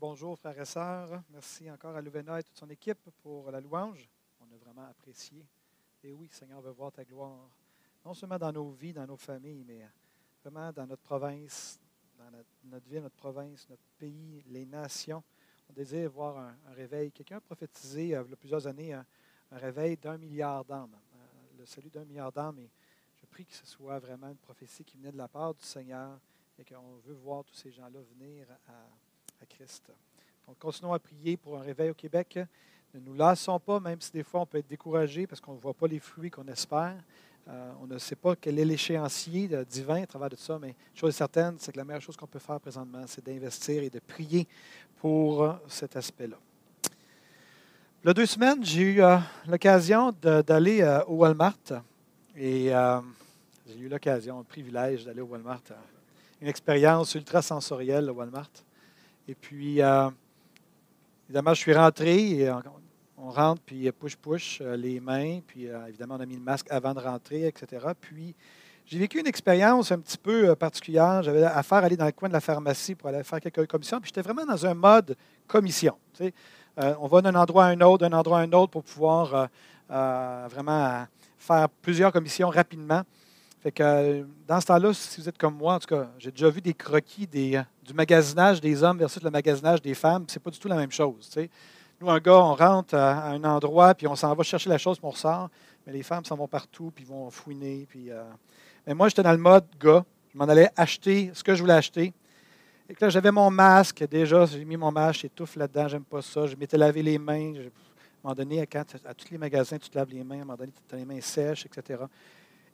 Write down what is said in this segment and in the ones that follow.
Bonjour frères et sœurs. Merci encore à Louvena et toute son équipe pour la louange. On a vraiment apprécié. Et oui, Seigneur veut voir ta gloire, non seulement dans nos vies, dans nos familles, mais vraiment dans notre province, dans notre, ville, notre province, notre pays, les nations. On désire voir un, réveil. Quelqu'un a prophétisé euh, il y a plusieurs années un, réveil d'un milliard d'âmes, euh, le salut d'un milliard d'âmes. Et je prie que ce soit vraiment une prophétie qui venait de la part du Seigneur et qu'on veut voir tous ces gens-là venir à Christ. Donc, continuons à prier pour un réveil au Québec. Ne nous lassons pas, même si des fois on peut être découragé parce qu'on ne voit pas les fruits qu'on espère. Euh, on ne sait pas quel est l'échéancier divin à travers de ça, mais chose certaine, c'est que la meilleure chose qu'on peut faire présentement, c'est d'investir et de prier pour cet aspect-là. Il deux semaines, j'ai eu euh, l'occasion d'aller euh, au Walmart et j'ai eu l'occasion, le privilège d'aller au Walmart. une expérience ultra sensorielle au Walmart. Et puis, euh, évidemment, je suis rentré et on, rentre, puis push-push euh, les mains, puis euh, évidemment, on a mis le masque avant de rentrer, etc. Puis, j'ai vécu une expérience un petit peu particulière. J'avais affaire à aller dans le coin de la pharmacie pour aller faire quelques commissions, puis j'étais vraiment dans un mode commission. on va d'un endroit à un autre, d'un endroit à un autre pour pouvoir vraiment faire plusieurs commissions rapidement. Fait que dans ce temps-là, si vous êtes comme moi, en tout cas, j'ai déjà vu des croquis des, du magasinage des hommes versus le magasinage des femmes. C'est pas du tout la même chose. Nous, un gars, on rentre à, un endroit, puis on s'en va chercher la chose, puis on ressort. Mais les femmes s'en vont partout, puis vont fouiner. Puis, euh, Mais moi, j'étais dans le mode gars. Je m'en allais acheter ce que je voulais acheter. Et là, j'avais mon masque. Déjà, j'ai mis mon masque, j'étouffe là-dedans, j'aime pas ça. Je m'étais lavé les mains. à un moment donné, à, à tous les magasins, tu te laves les mains. À un moment donné, tu as les mains sèches, etc.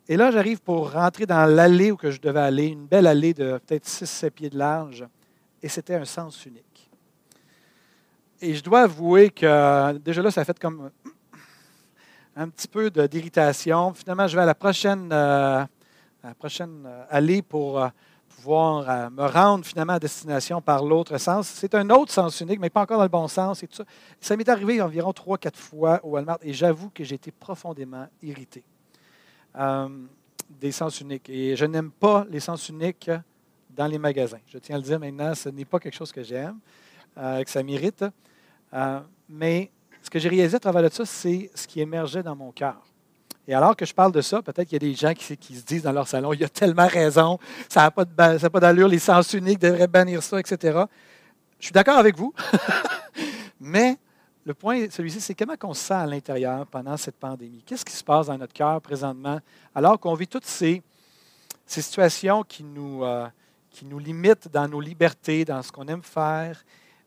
Et là, j'arrive pour rentrer dans l'allée où je devais aller, une belle allée de peut-être 6-7 pieds de large, et c'était un sens unique. Et je dois avouer que déjà là, ça a fait comme un petit peu d'irritation. Finalement, je vais à la prochaine, euh, la prochaine euh, allée pour euh, pouvoir me rendre finalement à destination par l'autre sens. C'est un autre sens unique, mais pas encore dans le bon sens. Et tout ça ça m'est arrivé environ 3-4 fois au Walmart et j'avoue que j'ai été profondément irrité. Euh, des sens uniques. Et je n'aime pas les sens uniques dans les magasins. Je tiens à le dire maintenant, ce n'est pas quelque chose que j'aime, euh, que ça m'irrite. Euh, mais ce que j'ai réalisé à travers de ça, c'est ce qui émergeait dans mon cœur. Et alors que je parle de ça, peut-être qu'il y a des gens qui, se disent dans leur salon, il y a tellement raison, ça n'a pas d'allure, les sens uniques devraient bannir ça, etc. Je suis d'accord avec vous, mais le point, celui-ci, c'est comment on se sent à l'intérieur pendant cette pandémie? Qu'est-ce qui se passe dans notre cœur présentement, alors qu'on vit toutes ces, situations qui nous, euh, qui nous limitent dans nos libertés, dans ce qu'on aime faire?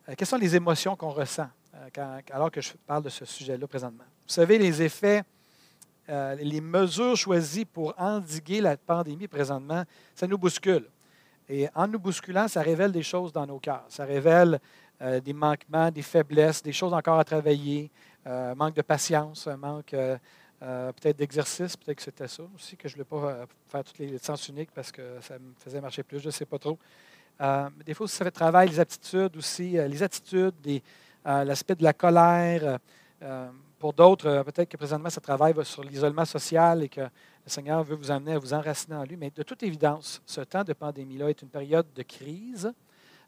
Euh, quelles sont les émotions qu'on ressent euh, alors que je parle de ce sujet-là présentement? Vous savez, les effets, les mesures choisies pour endiguer la pandémie présentement, ça nous bouscule. Et en nous bousculant, ça révèle des choses dans nos cœurs. Ça révèle euh, des manquements, des faiblesses, des choses encore à travailler, euh, manque de patience, manque euh, peut-être d'exercice, peut-être que c'était ça aussi, que je ne voulais pas faire toutes les sens uniques parce que ça me faisait marcher plus, je ne sais pas trop. des fois, ça fait travail, les aptitudes aussi, les attitudes, l'aspect de la colère. pour d'autres, peut-être que présentement, ça travaille sur l'isolement social et que le Seigneur veut vous amener à vous enraciner en lui. Mais de toute évidence, ce temps de pandémie-là est une période de crise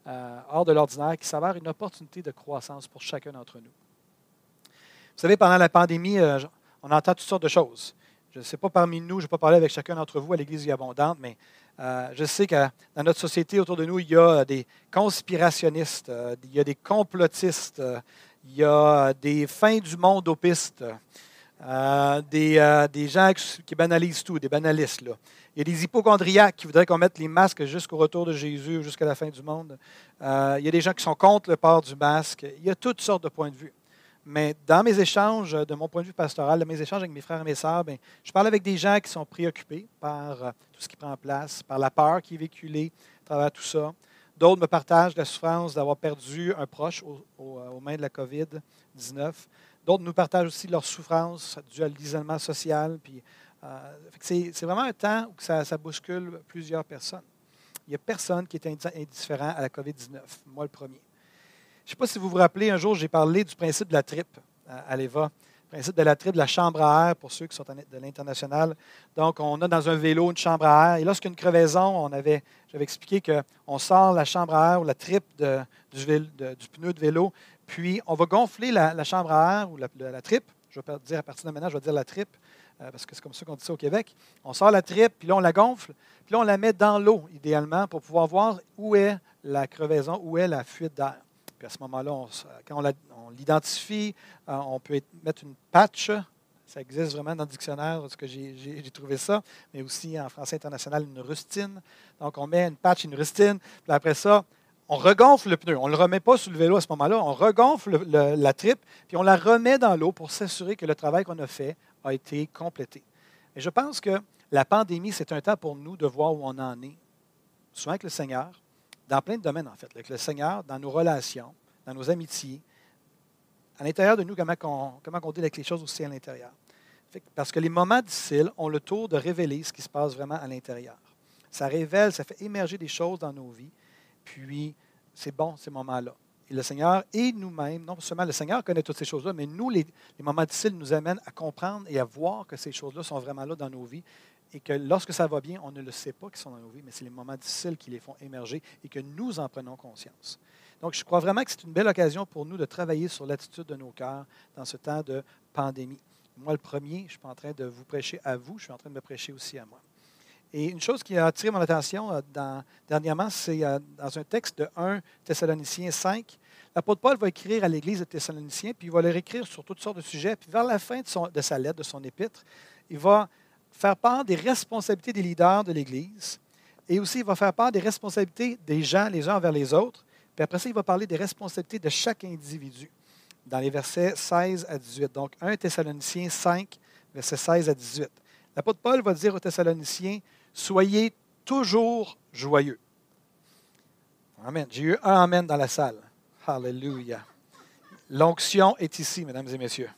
euh, hors de l'ordinaire qui s'avère une opportunité de croissance pour chacun d'entre nous. Vous savez, pendant la pandémie, euh, on entend toutes sortes de choses. Je ne sais pas parmi nous, je ne vais pas parler avec chacun d'entre vous à l'Église abondante, mais euh, je sais que dans notre société autour de nous, il y a des conspirationnistes, il y a des complotistes, il y a des fins du monde aux pistes, des, des, gens qui banalisent tout, des banalistes. Là. Il y a des hypochondriaques qui voudraient qu'on mette les masques jusqu'au retour de Jésus, jusqu'à la fin du monde. Euh, il y a des gens qui sont contre le port du masque. Il y a toutes sortes de points de vue. Mais dans mes échanges, de mon point de vue pastoral, dans mes échanges avec mes frères et mes sœurs, bien, je parle avec des gens qui sont préoccupés par euh, tout ce qui prend place, par la peur qui est véhiculée à travers tout ça. D'autres me partagent la souffrance d'avoir perdu un proche aux mains de la COVID-19. D'autres nous partagent aussi leur souffrance due à l'isolement social. Puis, euh, c'est, vraiment un temps où ça, bouscule plusieurs personnes. Il n'y a personne qui est indifférent à la COVID-19, moi le premier. Je ne sais pas si vous vous rappelez, un jour, j'ai parlé du principe de la tripe à l'EVA. Le principe de la tripe, de la chambre à air, pour ceux qui sont de l'international. Donc, on a dans un vélo une chambre à air. Et lorsqu'il y a une crevaison, on avait, j'avais expliqué qu'on sort la chambre à air ou la tripe du, du, pneu de vélo, puis on va gonfler la, chambre à air ou la, la, tripe. Je vais dire à partir de maintenant, je vais dire la tripe, euh, parce que c'est comme ça qu'on dit ça au Québec. On sort la tripe, puis là, on la gonfle, puis là, on la met dans l'eau, idéalement, pour pouvoir voir où est la crevaison, où est la fuite d'air. Puis à ce moment-là, quand on l'identifie, euh, on peut mettre une patch. Ça existe vraiment dans le dictionnaire, parce que j'ai trouvé ça, mais aussi en français international, une rustine. Donc, on met une patch, une rustine, puis après ça, on regonfle le pneu. On ne le remet pas sur le vélo à ce moment-là. On regonfle la tripe, puis on la remet dans l'eau pour s'assurer que le travail qu'on a fait a été complété. Et je pense que la pandémie, c'est un temps pour nous de voir où on en est, souvent avec le Seigneur, dans plein de domaines, en fait, avec le Seigneur, dans nos relations, dans nos amitiés, à l'intérieur de nous, comment on, comment on dit avec les choses aussi à l'intérieur. Parce que les moments difficiles ont le tour de révéler ce qui se passe vraiment à l'intérieur. Ça révèle, ça fait émerger des choses dans nos vies, puis c'est bon ces moments-là. Le Seigneur et nous-mêmes, non seulement le Seigneur connaît toutes ces choses-là, mais nous, les, les, moments difficiles nous amènent à comprendre et à voir que ces choses-là sont vraiment là dans nos vies et que lorsque ça va bien, on ne le sait pas qu'ils sont dans nos vies, mais c'est les moments difficiles qui les font émerger et que nous en prenons conscience. Donc, je crois vraiment que c'est une belle occasion pour nous de travailler sur l'attitude de nos cœurs dans ce temps de pandémie. Moi, le premier, je ne suis pas en train de vous prêcher à vous, je suis en train de me prêcher aussi à moi. Et une chose qui a attiré mon attention euh, dernièrement, c'est euh, dans un texte de 1 Thessaloniciens 5. L'apôtre Paul va écrire à l'Église de Thessaloniciens, puis il va leur écrire sur toutes sortes de sujets. Puis vers la fin de, de sa lettre, de son épître, il va faire part des responsabilités des leaders de l'Église et aussi il va faire part des responsabilités des gens les uns envers les autres. Puis après ça, il va parler des responsabilités de chaque individu dans les versets 16 à 18. Donc 1 Thessaloniciens 5, versets 16 à 18. L'apôtre Paul va dire aux Thessaloniciens, soyez toujours joyeux. Amen. J'ai eu un Amen dans la salle. Hallelujah. L'onction est ici, mesdames et messieurs.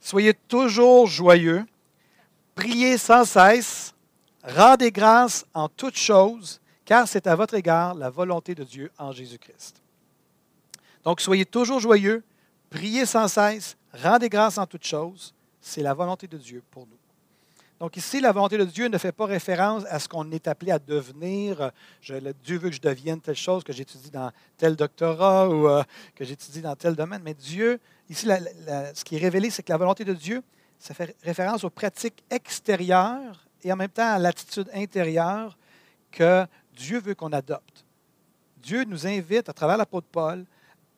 Soyez toujours joyeux. Priez sans cesse, rendez grâce en toutes choses, car c'est à votre égard la volonté de Dieu en Jésus-Christ. Donc, soyez toujours joyeux, priez sans cesse, rendez grâce en toutes choses, c'est la volonté de Dieu pour nous. Donc ici, la volonté de Dieu ne fait pas référence à ce qu'on est appelé à devenir. Je, Dieu veut que je devienne telle chose, que j'étudie dans tel doctorat ou euh, que j'étudie dans tel domaine. Mais Dieu, ici, ce qui est révélé, c'est que la volonté de Dieu, ça fait référence aux pratiques extérieures et en même temps à l'attitude intérieure que Dieu veut qu'on adopte. Dieu nous invite, à travers l'apôtre Paul,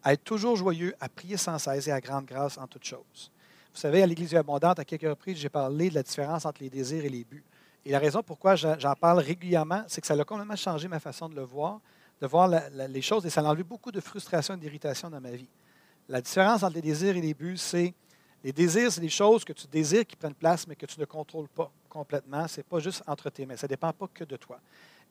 à être toujours joyeux, à prier sans cesse et à grande grâce en toutes choses. Vous savez, à l'Église abondante, à quelques reprises, j'ai parlé de la différence entre les désirs et les buts. Et la raison pourquoi j'en parle régulièrement, c'est que ça a complètement changé ma façon de le voir, de voir les choses, et ça a enlevé beaucoup de frustration et d'irritation dans ma vie. La différence entre les désirs et les buts, c'est les désirs, c'est des choses que tu désires qui prennent place, mais que tu ne contrôles pas complètement. Ce n'est pas juste entre tes mains. Ça ne dépend pas que de toi.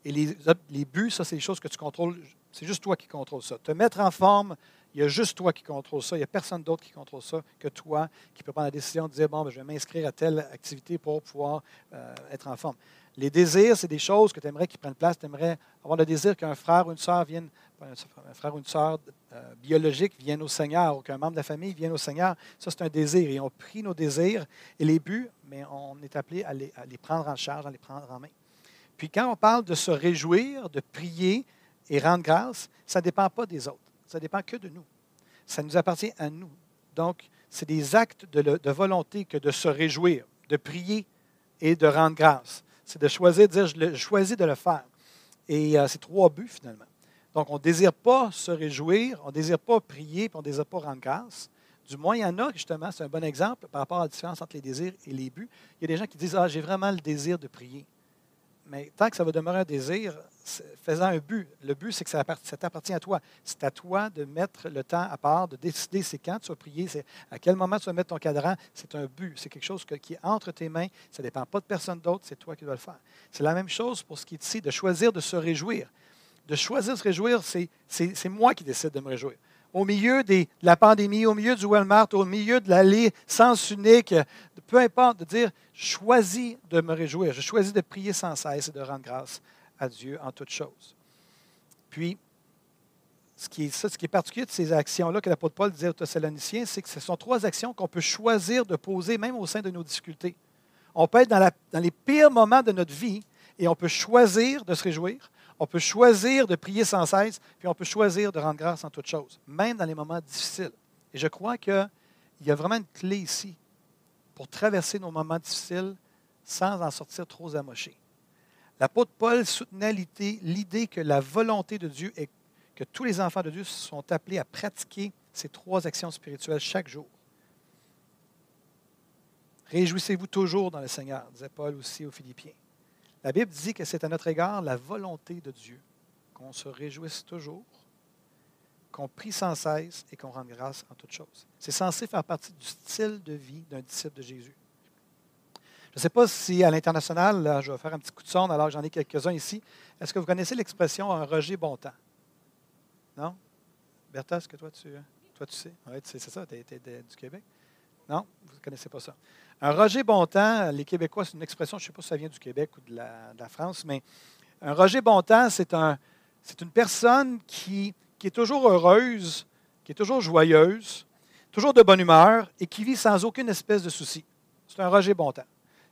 Et les, buts, ça, c'est des choses que tu contrôles. C'est juste toi qui contrôles ça. Te mettre en forme, il y a juste toi qui contrôle ça. Il n'y a personne d'autre qui contrôle ça que toi, qui peut prendre la décision de dire, bon, ben, je vais m'inscrire à telle activité pour pouvoir euh, être en forme. Les désirs, c'est des choses que tu aimerais qu'ils prennent place. Tu aimerais avoir le désir qu'un frère ou une sœur vienne, un frère ou une sœur euh, biologique vienne au Seigneur ou qu'un membre de la famille vienne au Seigneur. Ça, c'est un désir. Et on prie nos désirs et les buts, mais on est appelé à les, prendre en charge, à les prendre en main. Puis quand on parle de se réjouir, de prier et rendre grâce, ça ne dépend pas des autres. Ça dépend que de nous. Ça nous appartient à nous. Donc, c'est des actes de, volonté que de se réjouir, de prier et de rendre grâce c'est de choisir, de dire, je choisis de le faire. Et euh, c'est trois buts finalement. Donc, on ne désire pas se réjouir, on ne désire pas prier, puis on ne désire pas rendre grâce. Du moins, il y en a, justement, c'est un bon exemple par rapport à la différence entre les désirs et les buts. Il y a des gens qui disent Ah, j'ai vraiment le désir de prier. Mais tant que ça va demeurer un désir, faisant un but. Le but, c'est que ça, t'appartient à toi. C'est à toi de mettre le temps à part, de décider c'est quand tu vas prier, c'est à quel moment tu vas mettre ton cadran. C'est un but. C'est quelque chose qui est entre tes mains. Ça ne dépend pas de personne d'autre. C'est toi qui dois le faire. C'est la même chose pour ce qui est ici, de choisir de se réjouir. de choisir de se réjouir, c'est moi qui décide de me réjouir. Au milieu de la pandémie, au milieu du Walmart, au milieu de l'allée sens unique, peu importe, de dire, choisis de me réjouir, je choisis de prier sans cesse et de rendre grâce à Dieu en toutes choses. Puis, ce qui est, particulier de ces actions-là que l'apôtre Paul disait aux Thessaloniciens, c'est que ce sont trois actions qu'on peut choisir de poser même au sein de nos difficultés. On peut être dans les pires moments de notre vie et on peut choisir de se réjouir, on peut choisir de prier sans cesse, puis on peut choisir de rendre grâce en toutes choses, même dans les moments difficiles. Et je crois qu'il y a vraiment une clé ici pour traverser nos moments difficiles sans en sortir trop amochés. L'apôtre Paul soutenait l'idée que la volonté de Dieu est que tous les enfants de Dieu sont appelés à pratiquer ces trois actions spirituelles chaque jour. Réjouissez-vous toujours dans le Seigneur, disait Paul aussi aux Philippiens. La Bible dit que c'est à notre égard la volonté de Dieu qu'on se réjouisse toujours, qu'on prie sans cesse et qu'on rende grâce en toutes choses. C'est censé faire partie du style de vie d'un disciple de Jésus. Je ne sais pas si à l'international, je vais faire un petit coup de sonde alors j'en ai quelques-uns ici. Est-ce que vous connaissez l'expression un Roger Bontemps? Non? Bertha, est-ce que toi tu, toi, tu sais? Oui, c'est ça, tu es, du Québec. Non? Vous ne connaissez pas ça. Un Roger Bontemps, les Québécois, c'est une expression, je ne sais pas si ça vient du Québec ou de la, France, mais un Roger Bontemps, c'est un, une personne qui, qui est toujours heureuse, qui est toujours joyeuse, toujours de bonne humeur et qui vit sans aucune espèce de souci. C'est un Roger Bontemps.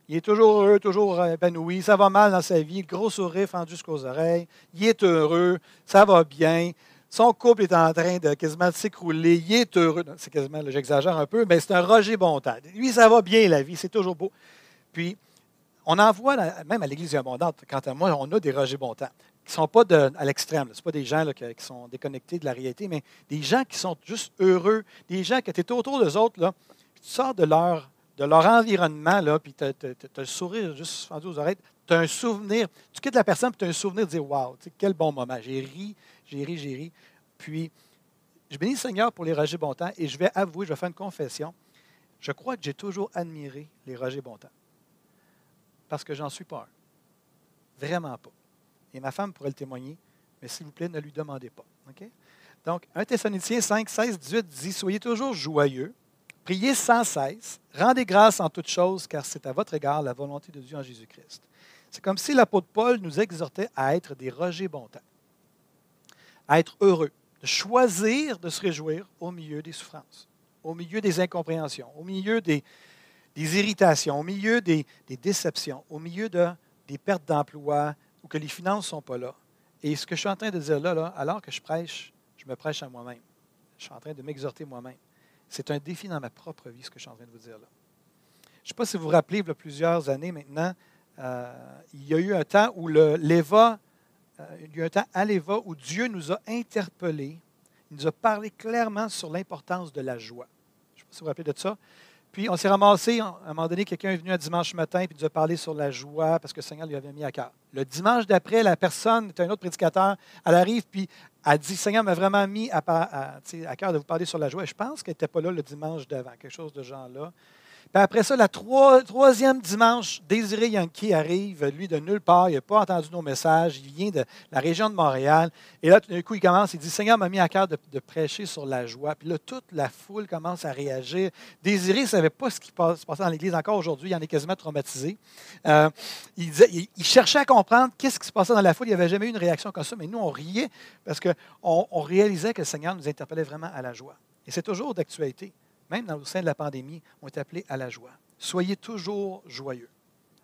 Il est toujours heureux, toujours épanoui. Ça va mal dans sa vie. Gros sourire fendu jusqu'aux oreilles. Il est heureux. Ça va bien. Son couple est en train de quasiment s'écrouler. Il est heureux. C'est quasiment, j'exagère un peu, mais c'est un Roger Bontemps. Lui, ça va bien la vie. C'est toujours beau. Puis, on en voit, même à l'Église abondante, quant à moi, on a des Roger Bontemps qui ne sont pas à l'extrême. Ce pas des gens qui, sont déconnectés de la réalité, mais des gens qui sont juste heureux, des gens qui étaient autour d'eux autres, là, tu sors de leur, de leur environnement, là, puis tu as, le sourire juste fendu aux oreilles, tu as un souvenir, tu quittes la personne, puis tu as un souvenir de dire Waouh, quel bon moment, j'ai ri, j'ai ri, j'ai ri. Puis, je bénis le Seigneur pour les Roger Bontemps et je vais avouer, je vais faire une confession. Je crois que j'ai toujours admiré les Roger Bontemps. Parce que j'en suis pas un. Vraiment pas. Et ma femme pourrait le témoigner, mais s'il vous plaît, ne lui demandez pas. Donc, 1 Thessaloniciens 5, 16, 18 dit Soyez toujours joyeux, priez sans cesse, rendez grâce en toutes choses, car c'est à votre égard la volonté de Dieu en Jésus-Christ. C'est comme si l'apôtre Paul nous exhortait à être des Roger Bontemps à être heureux, de choisir de se réjouir au milieu des souffrances, au milieu des incompréhensions, au milieu des, irritations, au milieu des, déceptions, au milieu de, des pertes d'emploi ou que les finances ne sont pas là. Et ce que je suis en train de dire là, là, alors que je prêche, je me prêche à moi-même. Je suis en train de m'exhorter moi-même. C'est un défi dans ma propre vie, ce que je suis en train de vous dire là. Je ne sais pas si vous vous rappelez, il y a plusieurs années maintenant, euh, il y a eu un temps où l'EVA euh, il y a un temps à l'Eva où Dieu nous a interpellés, il nous a parlé clairement sur l'importance de la joie. Je ne sais pas si vous vous rappelez de ça. Puis on s'est ramassé, à un moment donné, quelqu'un est venu un dimanche matin et nous a parlé sur la joie parce que le Seigneur lui avait mis à cœur. Le dimanche d'après, la personne, c'est un autre prédicateur, elle arrive puis elle dit Seigneur m'a vraiment mis à, à, cœur de vous parler sur la joie. Et je pense qu'elle n'était pas là le dimanche d'avant, quelque chose de genre-là. Puis après ça, le troisième dimanche, Désiré Yankee arrive, lui, de nulle part. Il n'a pas entendu nos messages. Il vient de la région de Montréal. Et là, tout d'un coup, il commence, il dit Seigneur m'a mis à cœur de, prêcher sur la joie. Puis là, toute la foule commence à réagir. Désiré ne savait pas ce qui se passait dans l'Église encore aujourd'hui. Il en est quasiment traumatisé. Euh, il, cherchait à comprendre qu'est-ce qui se passait dans la foule. Il n'y avait jamais eu une réaction comme ça. Mais nous, on riait parce qu'on on réalisait que le Seigneur nous interpellait vraiment à la joie. Et c'est toujours d'actualité même dans le sein de la pandémie, on est appelés à la joie. Soyez toujours joyeux.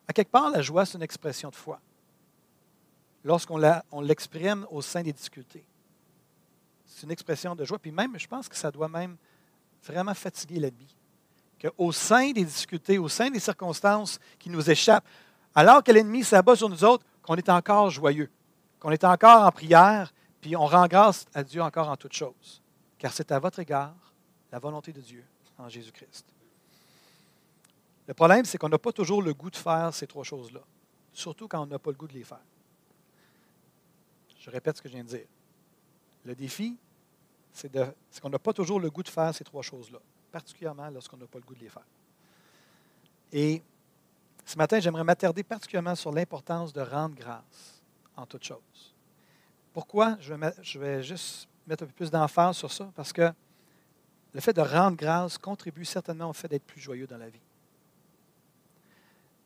À quelque part, la joie, c'est une expression de foi. Lorsqu'on l'exprime au sein des difficultés. C'est une expression de joie. Puis même, je pense que ça doit même vraiment fatiguer l'ennemi. Qu'au sein des difficultés, au sein des circonstances qui nous échappent, alors que l'ennemi s'abat sur nous autres, qu'on est encore joyeux, qu'on est encore en prière, puis on rend grâce à Dieu encore en toutes choses. Car c'est à votre égard la volonté de Dieu en Jésus-Christ. Le problème, c'est qu'on n'a pas toujours le goût de faire ces trois choses-là, surtout quand on n'a pas le goût de les faire. Je répète ce que je viens de dire. Le défi, c'est qu'on n'a pas toujours le goût de faire ces trois choses-là, particulièrement lorsqu'on n'a pas le goût de les faire. Et ce matin, j'aimerais m'attarder particulièrement sur l'importance de rendre grâce en toutes choses. Pourquoi? Je vais, juste mettre un peu plus d'emphase sur ça, parce que le fait de rendre grâce contribue certainement au fait d'être plus joyeux dans la vie.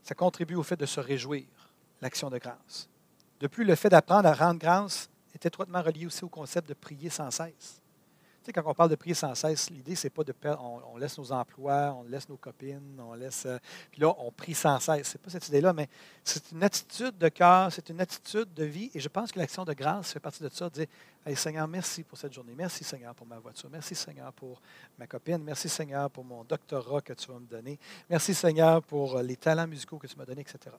Ça contribue au fait de se réjouir, l'action de grâce. De plus, le fait d'apprendre à rendre grâce est étroitement relié aussi au concept de prier sans cesse. Quand on parle de prier sans cesse, l'idée, c'est pas de perdre, on, laisse nos emplois, on laisse nos copines, on laisse. euh, puis là, on prie sans cesse. C'est pas cette idée-là, mais c'est une attitude de cœur, c'est une attitude de vie. Et je pense que l'action de grâce fait partie de ça. Dire Hey, Seigneur, merci pour cette journée. Merci, Seigneur, pour ma voiture. Merci, Seigneur, pour ma copine. Merci, Seigneur, pour mon doctorat que tu vas me donner. Merci, Seigneur, pour euh, les talents musicaux que tu m'as donnés, etc.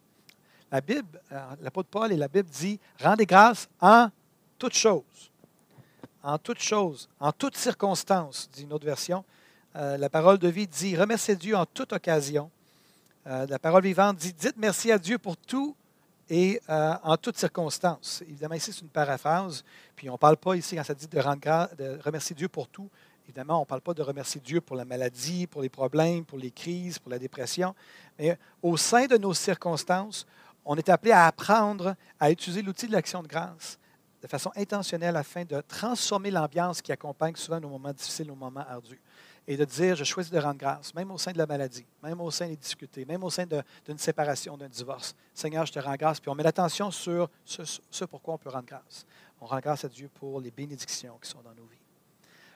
La Bible, euh, l'apôtre Paul et la Bible dit Rendez grâce en toutes choses. En toutes choses, en toutes circonstances, dit une autre version. Euh, la parole de vie dit Remerciez Dieu en toute occasion. Euh, la parole vivante dit Dites merci à Dieu pour tout et euh, en toutes circonstances. Évidemment, ici, c'est une paraphrase. Puis on ne parle pas ici, quand ça dit de, rendre de remercier Dieu pour tout, évidemment, on ne parle pas de remercier Dieu pour la maladie, pour les problèmes, pour les crises, pour la dépression. Mais au sein de nos circonstances, on est appelé à apprendre à utiliser l'outil de l'action de grâce de façon intentionnelle afin de transformer l'ambiance qui accompagne souvent nos moments difficiles, nos moments ardus. Et de dire, je choisis de rendre grâce, même au sein de la maladie, même au sein des difficultés, même au sein d'une séparation, d'un divorce. Seigneur, je te rends grâce. Puis on met l'attention sur ce, ce pourquoi on peut rendre grâce. On rend grâce à Dieu pour les bénédictions qui sont dans nos vies.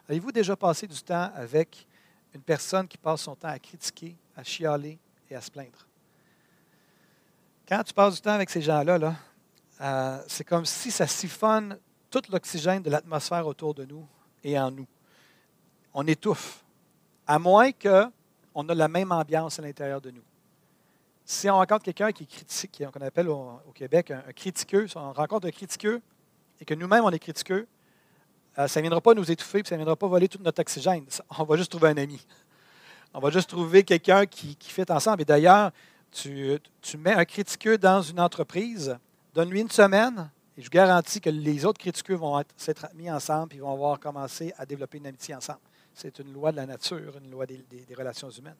Avez-vous déjà passé du temps avec une personne qui passe son temps à critiquer, à chialer et à se plaindre? Quand tu passes du temps avec ces gens-là, là, euh, c'est comme si ça siphonne tout l'oxygène de l'atmosphère autour de nous et en nous. On étouffe, à moins qu'on ait la même ambiance à l'intérieur de nous. Si on rencontre quelqu'un qui est critique, qu'on appelle au, Québec un, critiqueux, si on rencontre un critiqueux et que nous-mêmes on est critiqueux, euh, ça ne viendra pas nous étouffer, ça ne viendra pas voler tout notre oxygène. On va juste trouver un ami. On va juste trouver quelqu'un qui, qui fait ensemble. Et d'ailleurs, tu mets un critiqueux dans une entreprise, donne-lui une semaine, et je garantis que les autres critiqueux vont être- s'être mis ensemble, puis vont avoir commencé à développer une amitié ensemble. C'est une loi de la nature, une loi des, relations humaines.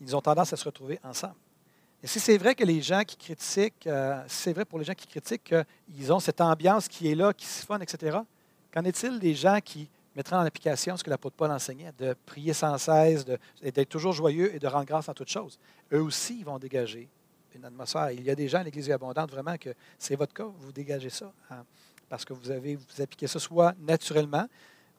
Ils ont tendance à se retrouver ensemble. Et si c'est vrai que les gens qui critiquent, euh, si c'est vrai pour les gens qui critiquent qu'ils ont cette ambiance qui est là, qui siphonne, etc., qu'en est-il des gens qui mettraient en application ce que l'apôtre Paul enseignait, de prier sans cesse, et d'être toujours joyeux et de rendre grâce en toutes choses? Eux aussi, ils vont dégager une atmosphère. Il y a des gens à l'Église abondante, vraiment, que c'est votre cas, vous dégagez ça, hein, parce que vous avez vous appliquez ça soit naturellement,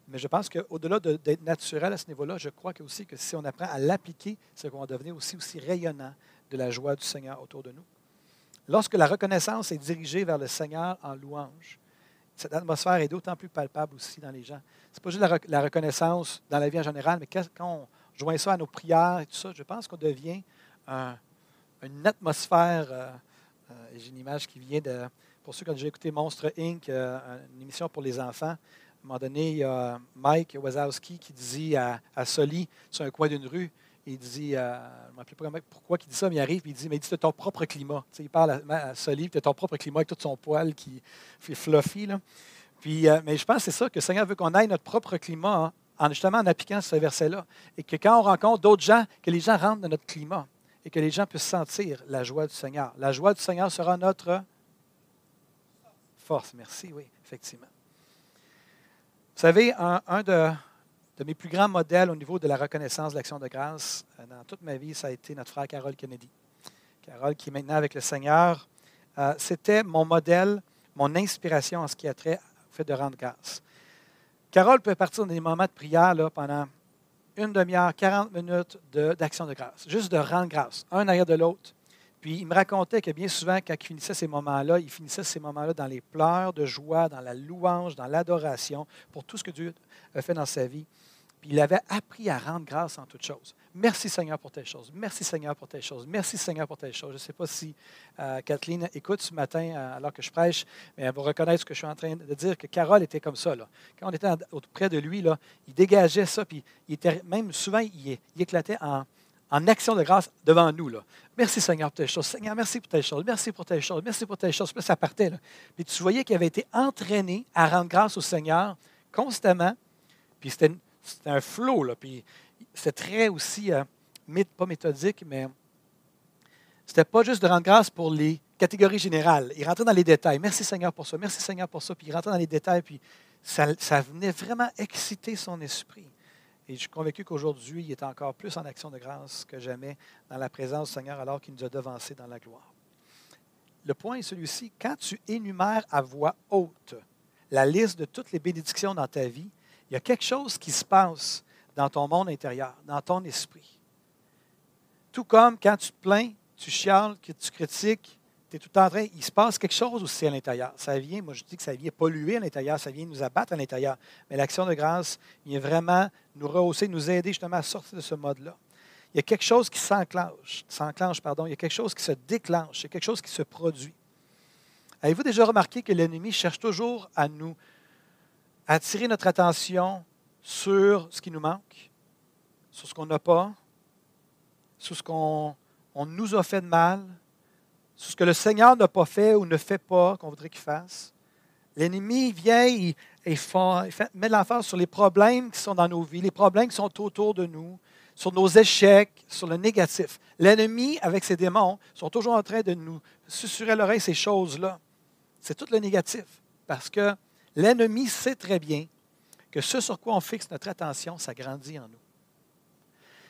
mais je pense qu'au-delà de- d'être naturel à ce niveau-là, je crois que aussi que si on apprend à l'appliquer, c'est qu'on va devenir aussi, aussi rayonnant de la joie du Seigneur autour de nous. Lorsque la reconnaissance est dirigée vers le Seigneur en louange, cette atmosphère est d'autant plus palpable aussi dans les gens. Ce n'est pas juste la, rec- la reconnaissance dans la vie en général, mais quand on joint ça à nos prières et tout ça, je pense qu'on devient un- une atmosphère. euh, euh, J'ai une image qui vient de. Pour ceux qui ont déjà écouté Monstre Inc., euh, une émission pour les enfants, à un moment donné, il y a Mike Wazowski qui dit à, à Soli, sur un coin d'une rue, il dit, je ne me rappelle pas pourquoi il dit ça, mais il arrive il dit, mais il dit, c'est ton propre climat. Il parle à, à Soli, c'est ton propre climat avec tout son poil qui fait fluffy. Là. Puis, mais je pense que c'est ça que le Seigneur veut qu'on aille notre propre climat en, justement en appliquant ce verset-là. Et que quand on rencontre d'autres gens, que les gens rentrent dans notre climat et que les gens puissent sentir la joie du Seigneur. La joie du Seigneur sera notre force. Merci, oui, effectivement. Vous savez, un, de, mes plus grands modèles au niveau de la reconnaissance de l'action de grâce euh, dans toute ma vie, ça a été notre frère Carol Kennedy. Carol, qui est maintenant avec le Seigneur, euh, c'était mon modèle, mon inspiration en ce qui a trait au fait de rendre grâce. Carole peut partir dans des moments de prière là, pendant une demi-heure, 40 minutes d'action de, grâce, juste de rendre grâce, un derrière de l'autre. Puis il me racontait que bien souvent, quand il finissait ces moments-là, il finissait ces moments-là dans les pleurs de joie, dans la louange, dans l'adoration pour tout ce que Dieu a fait dans sa vie. Puis il avait appris à rendre grâce en toutes choses. Merci Seigneur pour telle chose. Merci Seigneur pour telle chose. Merci Seigneur pour telle chose. Je ne sais pas si euh, Kathleen écoute ce matin euh, alors que je prêche, mais elle va reconnaître ce que je suis en train de dire, que Carole était comme ça. Là. Quand on était auprès de lui, là, il dégageait ça, puis il était même souvent, il, éclatait en, en action de grâce devant nous. Là. Merci Seigneur pour telle chose. Seigneur, merci pour telle chose. Merci pour telle chose. Merci pour telle chose. Puis ça partait. Là. Puis tu voyais qu'il avait été entraîné à rendre grâce au Seigneur constamment. Puis c'était, c'était un flow. Là. Puis c'était très aussi, euh, pas méthodique, mais c'était pas juste de rendre grâce pour les catégorie générale. Il rentrait dans les détails. Merci Seigneur pour ça, merci Seigneur pour ça. Puis il rentrait dans les détails, puis ça, ça venait vraiment exciter son esprit. Et je suis convaincu qu'aujourd'hui, il est encore plus en action de grâce que jamais dans la présence du Seigneur alors qu'il nous a devancés dans la gloire. Le point est celui-ci. Quand tu énumères à voix haute la liste de toutes les bénédictions dans ta vie, il y a quelque chose qui se passe dans ton monde intérieur, dans ton esprit. Tout comme quand tu te plains, tu chiales, que tu critiques, tu es tout en train, il se passe quelque chose aussi à l'intérieur. Ça vient, moi je dis que ça vient polluer à l'intérieur, ça vient nous abattre à l'intérieur. Mais l'action de grâce vient vraiment nous rehausser, nous aider justement à sortir de ce mode-là. Il y a quelque chose qui s'enclenche, s'enclenche, pardon, il y a quelque chose qui se déclenche, il y a quelque chose qui se produit. Avez-vous déjà remarqué que l'ennemi cherche toujours à nous attirer notre attention sur ce qui nous manque, sur ce qu'on n'a pas, sur ce qu'on nous a fait de mal, sur ce que le Seigneur n'a pas fait ou ne fait pas qu'on voudrait qu'il fasse. L'ennemi vient et, et met l'emphase sur les problèmes qui sont dans nos vies, les problèmes qui sont autour de nous, sur nos échecs, sur le négatif. L'ennemi, avec ses démons, sont toujours en train de nous susurrer à l'oreille ces choses-là. C'est tout le négatif. Parce que l'ennemi sait très bien que ce sur quoi on fixe notre attention, ça grandit en nous.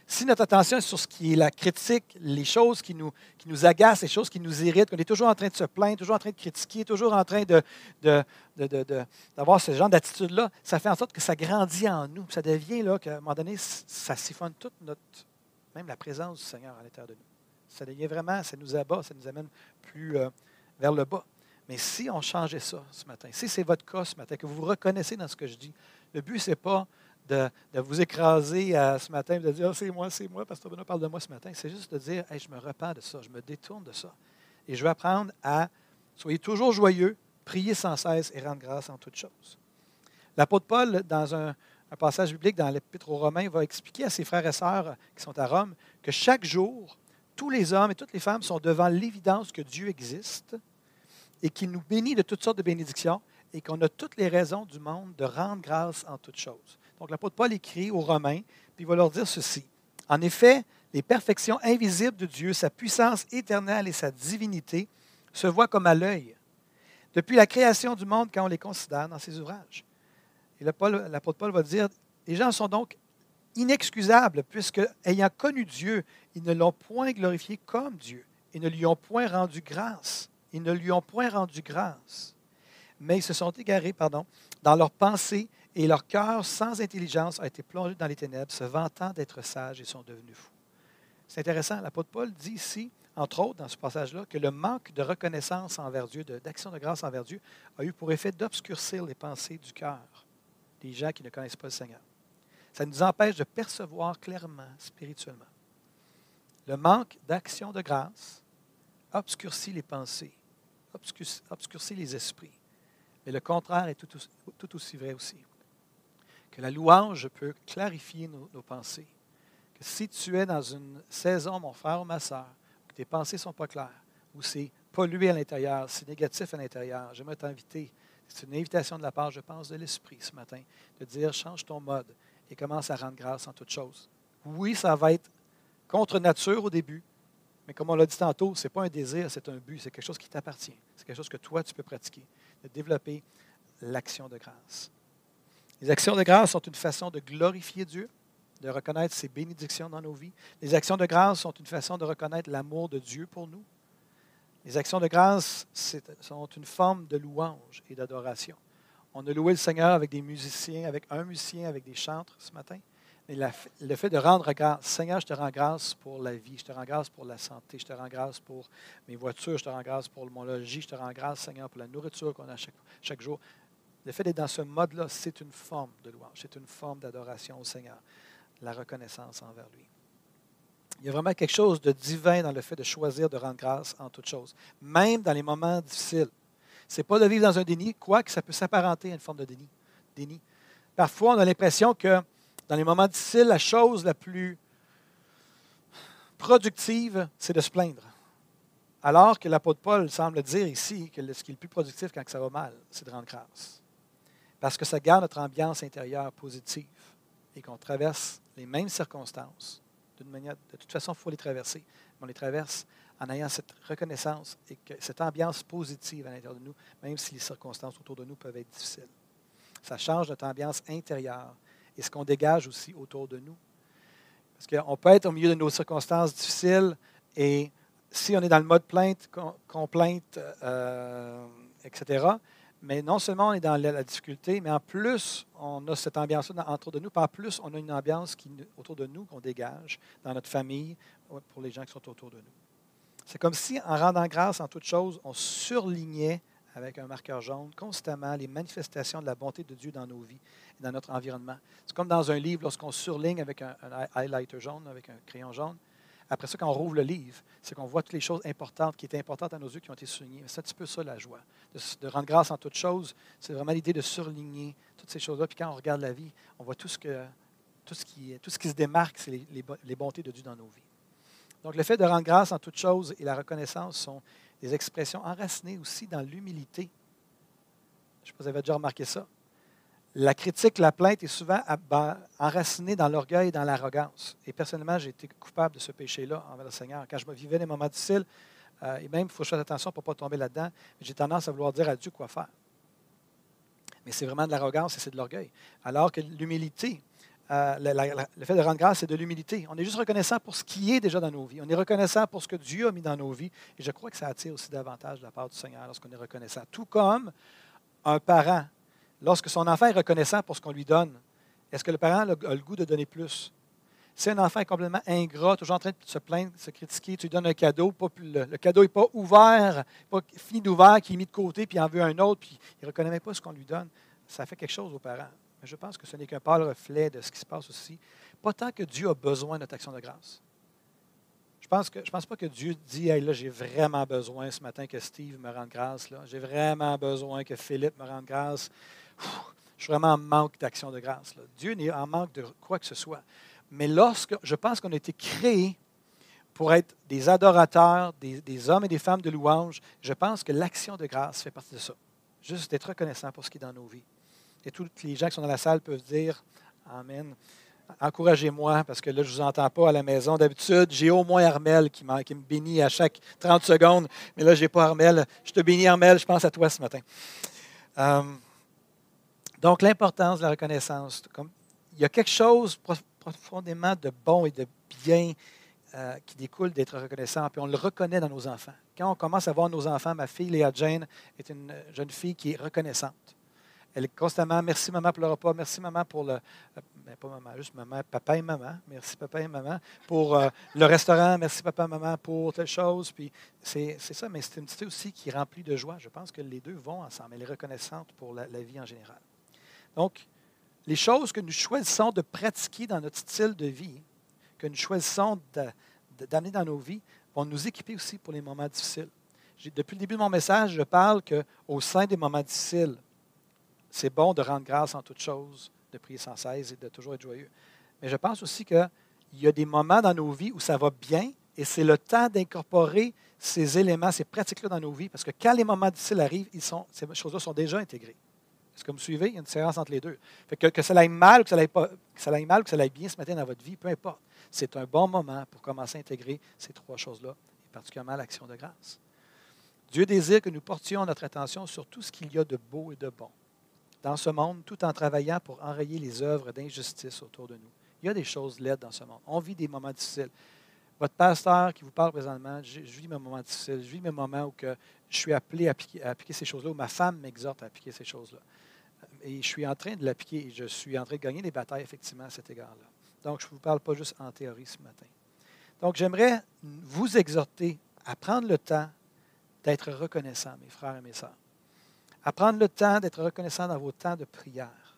Si notre attention est sur ce qui est la critique, les choses qui nous, agacent, les choses qui nous irritent, qu'on est toujours en train de se plaindre, toujours en train de critiquer, toujours en train de, d'avoir ce genre d'attitude-là, ça fait en sorte que ça grandit en nous. Ça devient, là, qu'à un moment donné, ça siphonne toute notre, même la présence du Seigneur à l'intérieur de nous. Ça devient vraiment, ça nous abat, ça nous amène plus euh, vers le bas. Mais si on changeait ça ce matin, si c'est votre cas ce matin, que vous vous reconnaissez dans ce que je dis, le but, ce n'est pas de, vous écraser euh, ce matin et de dire ah, c'est moi, c'est moi, Pasteur Benoît parle de moi ce matin. C'est juste de dire je me repens de ça, je me détourne de ça. Et je vais apprendre à soyez toujours joyeux, prier sans cesse et rendre grâce en toutes choses. L'apôtre Paul, dans un passage biblique dans l'Épître aux Romains, va expliquer à ses frères et sœurs qui sont à Rome que chaque jour, tous les hommes et toutes les femmes sont devant l'évidence que Dieu existe et qu'il nous bénit de toutes sortes de bénédictions et qu'on a toutes les raisons du monde de rendre grâce en toutes choses. Donc l'apôtre Paul écrit aux Romains, puis il va leur dire ceci. En effet, les perfections invisibles de Dieu, sa puissance éternelle et sa divinité se voient comme à l'œil depuis la création du monde quand on les considère dans ses ouvrages. Et l'apôtre Paul va dire, les gens sont donc inexcusables puisque, ayant connu Dieu, ils ne l'ont point glorifié comme Dieu et ne lui ont point rendu grâce. Ils ne lui ont point rendu grâce, mais ils se sont égarés pardon, dans leurs pensées et leur cœur sans intelligence a été plongé dans les ténèbres, se vantant d'être sages et sont devenus fous. C'est intéressant, l'apôtre Paul dit ici, entre autres dans ce passage-là, que le manque de reconnaissance envers Dieu, d'action de, grâce envers Dieu, a eu pour effet d'obscurcir les pensées du cœur des gens qui ne connaissent pas le Seigneur. Ça nous empêche de percevoir clairement, spirituellement. Le manque d'action de grâce obscurcit les pensées obscurcir les esprits. Mais le contraire est tout aussi, vrai aussi. Que la louange peut clarifier nos, pensées. Que si tu es dans une saison, mon frère ou ma soeur, que tes pensées ne sont pas claires, ou c'est pollué à l'intérieur, c'est négatif à l'intérieur, j'aimerais t'inviter. C'est une invitation de la part, je pense, de l'Esprit ce matin, de dire change ton mode et commence à rendre grâce en toutes choses. Oui, ça va être contre nature au début, mais comme on l'a dit tantôt, ce n'est pas un désir, c'est un but, c'est quelque chose qui t'appartient. C'est quelque chose que toi, tu peux pratiquer, de développer l'action de grâce. Les actions de grâce sont une façon de glorifier Dieu, de reconnaître ses bénédictions dans nos vies. Les actions de grâce sont une façon de reconnaître l'amour de Dieu pour nous. Les actions de grâce sont une forme de louange et d'adoration. On a loué le Seigneur avec des musiciens, avec un musicien, avec des chantres ce matin. Mais le fait de rendre grâce, Seigneur, je te rends grâce pour la vie, je te rends grâce pour la santé, je te rends grâce pour mes voitures, je te rends grâce pour mon logis, je te rends grâce, Seigneur, pour la nourriture qu'on a chaque, jour. Le fait d'être dans ce mode-là, c'est une forme de louange, c'est une forme d'adoration au Seigneur, la reconnaissance envers lui. Il y a vraiment quelque chose de divin dans le fait de choisir de rendre grâce en toutes choses, même dans les moments difficiles. Ce n'est pas de vivre dans un déni, quoique ça peut s'apparenter à une forme de déni. déni. Parfois, on a l'impression que dans les moments difficiles, la chose la plus productive, c'est de se plaindre. Alors que l'apôtre Paul semble dire ici que ce qui est le plus productif quand ça va mal, c'est de rendre grâce. Parce que ça garde notre ambiance intérieure positive et qu'on traverse les mêmes circonstances. De toute façon, il faut les traverser. Mais on les traverse en ayant cette reconnaissance et que, cette ambiance positive à l'intérieur de nous, même si les circonstances autour de nous peuvent être difficiles. Ça change notre ambiance intérieure et ce qu'on dégage aussi autour de nous. Parce qu'on peut être au milieu de nos circonstances difficiles et si on est dans le mode plainte, complainte, euh, etc., mais non seulement on est dans la, difficulté, mais en plus, on a cette ambiance-là autour de nous. Puis en plus, on a une ambiance qui, autour de nous qu'on dégage dans notre famille, pour les gens qui sont autour de nous. C'est comme si, en rendant grâce en toutes choses, on surlignait avec un marqueur jaune constamment les manifestations de la bonté de Dieu dans nos vies et dans notre environnement. C'est comme dans un livre, lorsqu'on surligne avec un, highlighter jaune, avec un crayon jaune. Après ça, quand on rouvre le livre, c'est qu'on voit toutes les choses importantes qui étaient importantes à nos yeux qui ont été soulignées. C'est un petit peu ça la joie. De, rendre grâce en toutes choses, c'est vraiment l'idée de surligner toutes ces choses-là. Puis quand on regarde la vie, on voit tout ce, qui se démarque, c'est les, les bontés de Dieu dans nos vies. Donc, le fait de rendre grâce en toutes choses et la reconnaissance sont des expressions enracinées aussi dans l'humilité. Je ne sais pas si vous avez déjà remarqué ça. La critique, la plainte est souvent enracinée dans l'orgueil et dans l'arrogance. Et personnellement, j'ai été coupable de ce péché-là envers le Seigneur. Quand je me vivais des moments difficiles, euh, et même, il faut faire attention pour ne pas tomber là-dedans, j'ai tendance à vouloir dire à Dieu quoi faire. Mais c'est vraiment de l'arrogance et c'est de l'orgueil. Alors que l'humilité, euh, le fait de rendre grâce, c'est de l'humilité. On est juste reconnaissant pour ce qui est déjà dans nos vies. On est reconnaissant pour ce que Dieu a mis dans nos vies. Et je crois que ça attire aussi davantage de la part du Seigneur lorsqu'on est reconnaissant. Tout comme un parent, lorsque son enfant est reconnaissant pour ce qu'on lui donne, est-ce que le parent a le goût de donner plus? Si un enfant est complètement ingrat, toujours en train de se plaindre, de se critiquer, tu lui donnes un cadeau, le, cadeau n'est pas ouvert, pas fini d'ouvert, qui est mis de côté, puis il en veut un autre, puis il ne reconnaît même pas ce qu'on lui donne, ça fait quelque chose aux parents. Je pense que ce n'est qu'un pâle reflet de ce qui se passe aussi. Pas tant que Dieu a besoin de notre action de grâce. Je pense que je pense pas que Dieu dit hey, là, j'ai vraiment besoin ce matin que Steve me rende grâce. J'ai vraiment besoin que Philippe me rende grâce. je suis vraiment en manque d'action de grâce. Dieu n'est en manque de quoi que ce soit. Mais lorsque je pense qu'on a été créé pour être des adorateurs, des, des, hommes et des femmes de louange, je pense que l'action de grâce fait partie de ça. Juste d'être reconnaissant pour ce qui est dans nos vies. Et tous les gens qui sont dans la salle peuvent dire Amen. Encouragez-moi, parce que là, je ne vous entends pas à la maison. D'habitude, j'ai au moins Armel qui, me bénit à chaque 30 secondes. Mais là, je n'ai pas Armel. Je te bénis, Armel. Je pense à toi ce matin. Euh, donc, l'importance de la reconnaissance. Il y a quelque chose profondément de bon et de bien euh, qui découle d'être reconnaissant, puis on le reconnaît dans nos enfants. Quand on commence à voir nos enfants, ma fille Léa Jane est une jeune fille qui est reconnaissante. Elle est constamment, merci maman pour le repas, merci maman pour le, ben, pas maman, juste maman, papa et maman, merci papa et maman pour euh, le restaurant, merci papa et maman pour telle chose. Puis c'est, ça, mais c'est une cité aussi qui est remplie de joie. Je pense que les deux vont ensemble. Elle est reconnaissante pour la, vie en général. Donc, les choses que nous choisissons de pratiquer dans notre style de vie, que nous choisissons d'amener dans nos vies, vont nous équiper aussi pour les moments difficiles. depuis le début de mon message, je parle qu'au sein des moments difficiles, c'est bon de rendre grâce en toutes choses, de prier sans cesse et de toujours être joyeux. Mais je pense aussi qu'il y a des moments dans nos vies où ça va bien et c'est le temps d'incorporer ces éléments, ces pratiques-là dans nos vies, parce que quand les moments difficiles arrivent, ces choses-là sont déjà intégrées. Est-ce que vous me suivez? Il y a une différence entre les deux. que, aille mal ou que que ça aille mal ou que ça aille bien ce matin dans votre vie, peu importe. C'est un bon moment pour commencer à intégrer ces trois choses-là, et particulièrement l'action de grâce. Dieu désire que nous portions notre attention sur tout ce qu'il y a de beau et de bon dans ce monde tout en travaillant pour enrayer les œuvres d'injustice autour de nous. Il y a des choses laides dans ce monde. On vit des moments difficiles. Votre pasteur qui vous parle présentement, je, vis mes moments difficiles, je vis mes moments où je suis appelé à appliquer, ces choses-là, où ma femme m'exhorte à appliquer ces choses-là. Et je suis en train de l'appliquer et je suis en train de gagner des batailles, effectivement, à cet égard-là. Donc, je ne vous parle pas juste en théorie ce matin. Donc, j'aimerais vous exhorter à prendre le temps d'être reconnaissant, mes frères et mes sœurs à prendre le temps d'être reconnaissant dans vos temps de prière,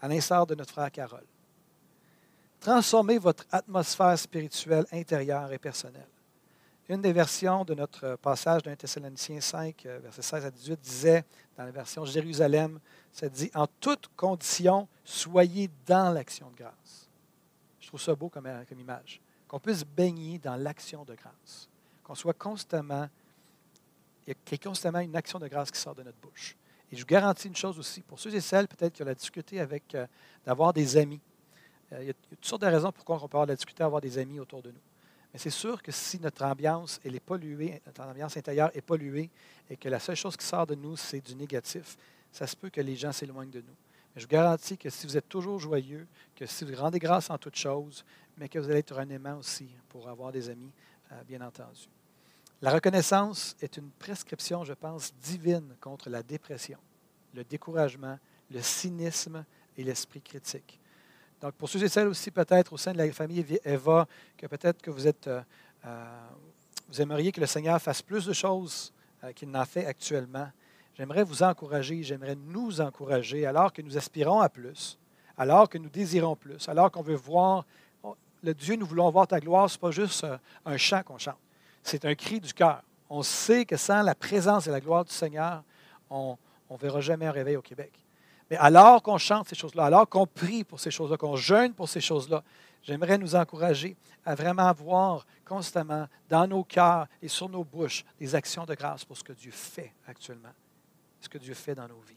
à l'instar de notre frère Carole. Transformez votre atmosphère spirituelle intérieure et personnelle. Une des versions de notre passage d'un Thessaloniciens 5, euh, versets 16 à 18, disait, dans la version Jérusalem, ça dit En toute condition, soyez dans l'action de grâce. Je trouve ça beau euh, comme image. Qu'on puisse baigner dans l'action de grâce. Qu'on soit constamment il y a constamment une action de grâce qui sort de notre bouche. Et je vous garantis une chose aussi, pour ceux et celles peut-être qui ont la difficulté avec euh, d'avoir des amis. Euh, il y a toutes sortes de raisons pourquoi on peut avoir la difficulté d'avoir des amis autour de nous. Mais c'est sûr que si notre ambiance est polluée, notre ambiance intérieure est polluée et que la seule chose qui sort de nous, c'est du négatif, ça se peut que les gens s'éloignent de nous. Mais je vous garantis que si vous êtes toujours joyeux, que si vous rendez grâce en toutes choses, mais que vous allez être un aimant aussi pour avoir des amis, euh, bien entendu. La reconnaissance est une prescription, je pense, divine contre la dépression, le découragement, le cynisme et l'esprit critique. Donc, pour ceux et celles aussi, peut-être au sein de la famille Eva, que peut-être que vous êtes, euh, euh, vous aimeriez que le Seigneur fasse plus de choses qu'il n'en fait actuellement, j'aimerais vous encourager, j'aimerais nous encourager, alors que nous aspirons à plus, alors que nous désirons plus, alors qu'on veut voir oh, le Dieu, nous voulons voir ta gloire, ce n'est pas juste un chant qu'on chante, c'est un cri du cœur. On sait que sans la présence et la gloire du Seigneur, on ne verra jamais un réveil au Québec. Mais alors qu'on chante ces choses-là, alors qu'on prie pour ces choses-là, qu'on jeûne pour ces choses-là, j'aimerais nous encourager à vraiment voir constamment dans nos cœurs et sur nos bouches des actions de grâce pour ce que Dieu fait actuellement ce que Dieu fait dans nos vies.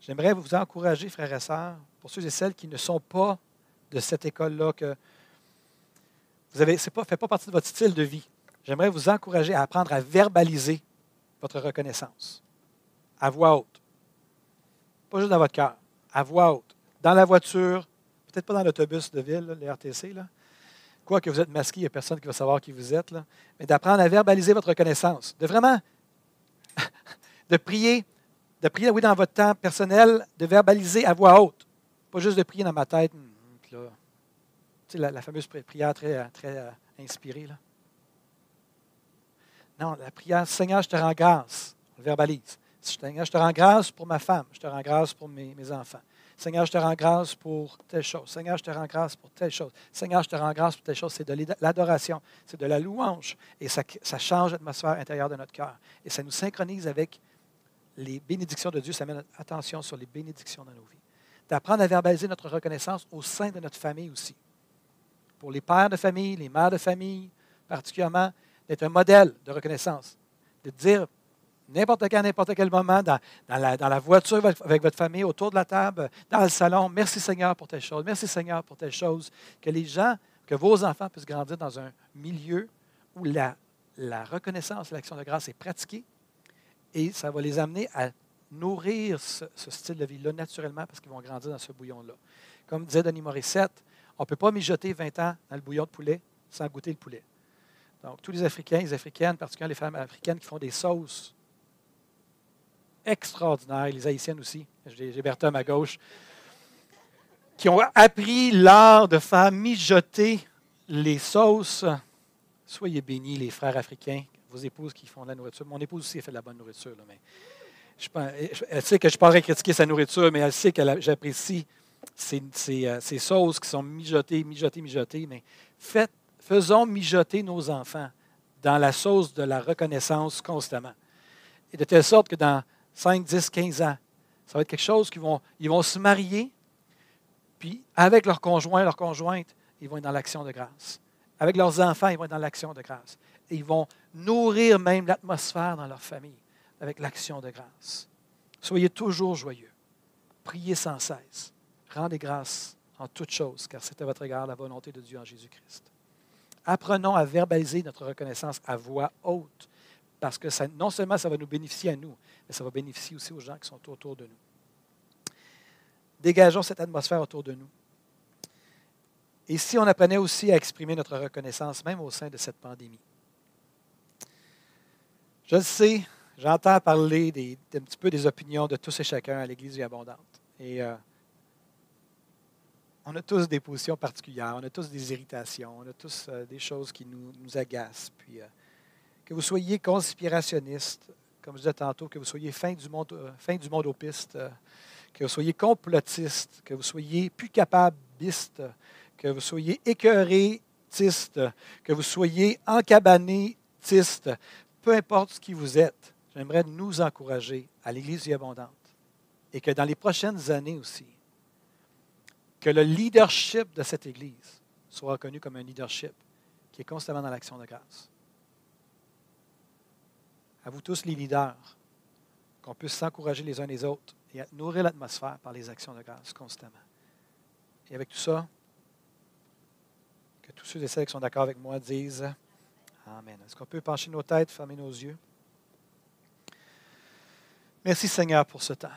J'aimerais vous encourager, frères et sœurs, pour ceux et celles qui ne sont pas de cette école-là, que vous avez, pas, fait pas partie de votre style de vie. J'aimerais vous encourager à apprendre à verbaliser votre reconnaissance à voix haute. Pas juste dans votre cœur, à voix haute. Dans la voiture, peut-être pas dans l'autobus de ville, le RTC, là. Quoi que vous êtes masqué, il n'y a personne qui va savoir qui vous êtes, là. mais d'apprendre à verbaliser votre reconnaissance. De vraiment de prier, de prier oui, dans votre temps personnel, de verbaliser à voix haute. Pas juste de prier dans ma tête. Sais, la, fameuse prière très, très euh, inspirée. Là. Non, la prière, Seigneur, je te rends grâce. On le verbalise. Seigneur, je te rends grâce pour ma femme. Je te rends grâce pour mes, enfants. Seigneur, je te rends grâce pour telle chose. Seigneur, je te rends grâce pour telle chose. Seigneur, je te rends grâce pour telle chose. C'est de l'adoration, c'est de la louange. Et ça, ça change l'atmosphère intérieure de notre cœur. Et ça nous synchronise avec les bénédictions de Dieu, ça met notre attention sur les bénédictions dans nos vies. D'apprendre à verbaliser notre reconnaissance au sein de notre famille aussi. Pour les pères de famille, les mères de famille, particulièrement, d'être un modèle de reconnaissance. De dire n'importe quand, n'importe quel moment, dans, la, voiture avec votre famille, autour de la table, dans le salon, merci Seigneur pour telle chose, merci Seigneur pour telle chose. Que les gens, que vos enfants puissent grandir dans un milieu où la, reconnaissance, l'action de grâce est pratiquée, et ça va les amener à nourrir ce, style de vie-là naturellement parce qu'ils vont grandir dans ce bouillon-là. Comme disait Denis Morissette, on ne peut pas mijoter 20 ans dans le bouillon de poulet sans goûter le poulet. Donc, tous les Africains, les Africaines, particulièrement les femmes africaines qui font des sauces extraordinaires, les Haïtiennes aussi, j'ai Bertha à ma gauche, qui ont appris l'art de faire mijoter les sauces. Soyez bénis, les frères africains vos épouses qui font de la nourriture. Mon épouse aussi a fait de la bonne nourriture. mais je, elle sait que je pourrais critiquer sa nourriture, mais elle sait que j'apprécie ces, euh, ces, sauces qui sont mijotées, mijotées, mijotées. Mais faites, faisons mijoter nos enfants dans la sauce de la reconnaissance constamment. Et de telle sorte que dans 5, 10, 15 ans, ça va être quelque chose qu'ils vont, ils vont se marier, puis avec leur conjoint, leur conjointe, ils vont être dans l'action de grâce. Avec leurs enfants, ils vont être dans l'action de grâce et ils vont nourrir même l'atmosphère dans leur famille avec l'action de grâce. Soyez toujours joyeux. Priez sans cesse. Rendez grâce en toutes choses, car c'est à votre égard la volonté de Dieu en Jésus-Christ. Apprenons à verbaliser notre reconnaissance à voix haute, parce que non seulement ça va nous bénéficier à nous, mais ça va bénéficier aussi aux gens qui sont autour de nous. Dégageons cette atmosphère autour de nous. Et si on apprenait aussi à exprimer notre reconnaissance, même au sein de cette pandémie? Je le sais, j'entends parler des, un petit peu des opinions de tous et chacun à l'Église vie abondante. Euh, on a tous des positions particulières, on a tous des irritations, on a tous euh, des choses qui nous, nous agacent. Puis, euh, que vous soyez conspirationniste, comme je disais tantôt, que vous soyez fin du monde, fin du monde aux pistes, que vous soyez complotiste, que vous soyez plus capabiste, que vous soyez écœuré-tiste, que vous soyez encabané-tiste, peu importe ce qui vous êtes, j'aimerais nous encourager à l'Église abondante et que dans les prochaines années aussi, que le leadership de cette Église soit reconnu comme un leadership qui est constamment dans l'action de grâce. À vous tous les leaders, qu'on puisse s'encourager les uns les autres et nourrir l'atmosphère par les actions de grâce constamment. Et avec tout ça, Que tous ceux et celles qui sont d'accord avec moi disent Amen. Est-ce qu'on peut pencher nos têtes, fermer nos yeux? Merci Seigneur pour ce temps,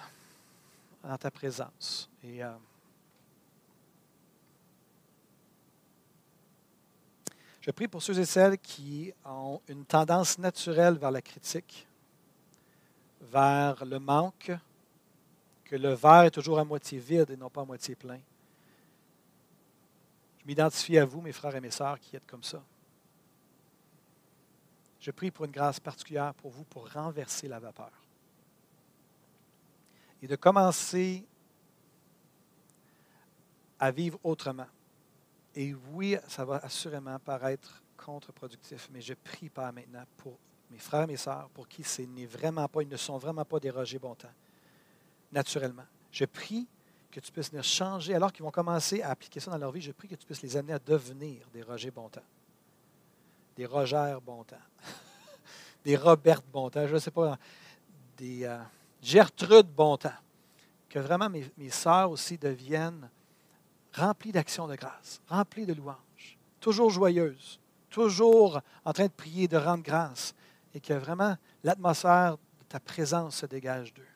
dans ta présence. Et, euh, je prie pour ceux et celles qui ont une tendance naturelle vers la critique, vers le manque, que le verre est toujours à moitié vide et non pas à moitié plein. Je m'identifie à vous, mes frères et mes sœurs, qui êtes comme ça. Je prie pour une grâce particulière pour vous pour renverser la vapeur et de commencer à vivre autrement. Et oui, ça va assurément paraître contre-productif, mais je prie pas maintenant pour mes frères et mes sœurs, pour qui ce n'est vraiment pas, ils ne sont vraiment pas dérogés bon temps, naturellement. Je prie que tu puisses les changer, alors qu'ils vont commencer à appliquer ça dans leur vie, je prie que tu puisses les amener à devenir des Roger Bontemps, des Roger Bontemps, des Robert Bontemps, je ne sais pas, des euh, Gertrude Bontemps. Que vraiment mes, mes sœurs aussi deviennent remplies d'actions de grâce, remplies de louanges, toujours joyeuses, toujours en train de prier, de rendre grâce, et que vraiment l'atmosphère de ta présence se dégage d'eux.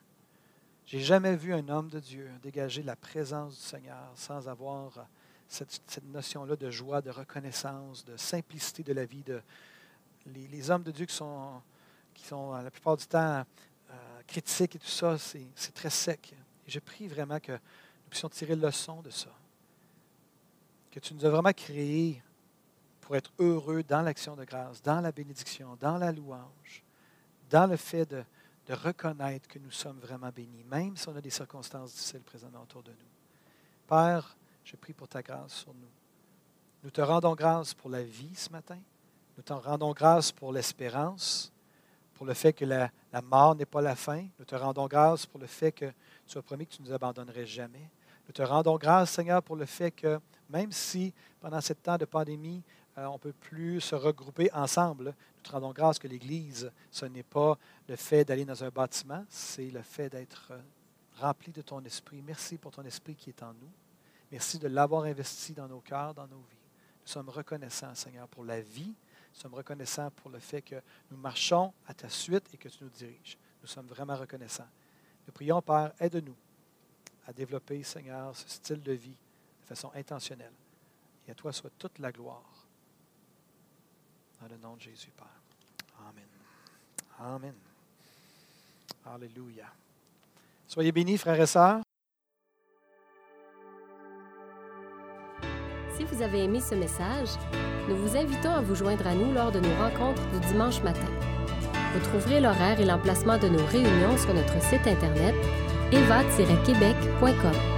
J'ai jamais vu un homme de Dieu dégager la présence du Seigneur sans avoir cette, notion-là de joie, de reconnaissance, de simplicité de la vie. De, les, hommes de Dieu qui sont, qui sont la plupart du temps euh, critiques et tout ça, c'est très sec. Et je prie vraiment que nous puissions tirer leçon de ça. Que tu nous as vraiment créés pour être heureux dans l'action de grâce, dans la bénédiction, dans la louange, dans le fait de, reconnaître que nous sommes vraiment bénis, même si on a des circonstances difficiles présentement autour de nous. Père, je prie pour ta grâce sur nous. Nous te rendons grâce pour la vie ce matin. Nous te rendons grâce pour l'espérance, pour le fait que la, la mort n'est pas la fin. Nous te rendons grâce pour le fait que tu as promis que tu ne nous abandonnerais jamais. Nous te rendons grâce, Seigneur, pour le fait que même si pendant ce temps de pandémie, euh, on ne peut plus se regrouper ensemble. Nous te rendons grâce que l'Église, ce n'est pas le fait d'aller dans un bâtiment, c'est le fait d'être euh, rempli de ton esprit. Merci pour ton esprit qui est en nous. Merci de l'avoir investi dans nos cœurs, dans nos vies. Nous sommes reconnaissants, Seigneur, pour la vie. Nous sommes reconnaissants pour le fait que nous marchons à ta suite et que tu nous diriges. Nous sommes vraiment reconnaissants. Nous prions, Père, aide-nous à développer, Seigneur, ce style de vie façon intentionnelle. Et à toi soit toute la gloire. Dans le nom de Jésus, Père. Amen. Amen. Alléluia. Soyez bénis, frères et sœurs. Si vous avez aimé ce message, nous vous invitons à vous joindre à nous lors de nos rencontres du dimanche matin. Vous trouverez l'horaire et l'emplacement de nos réunions sur notre site internet eva-québec.com.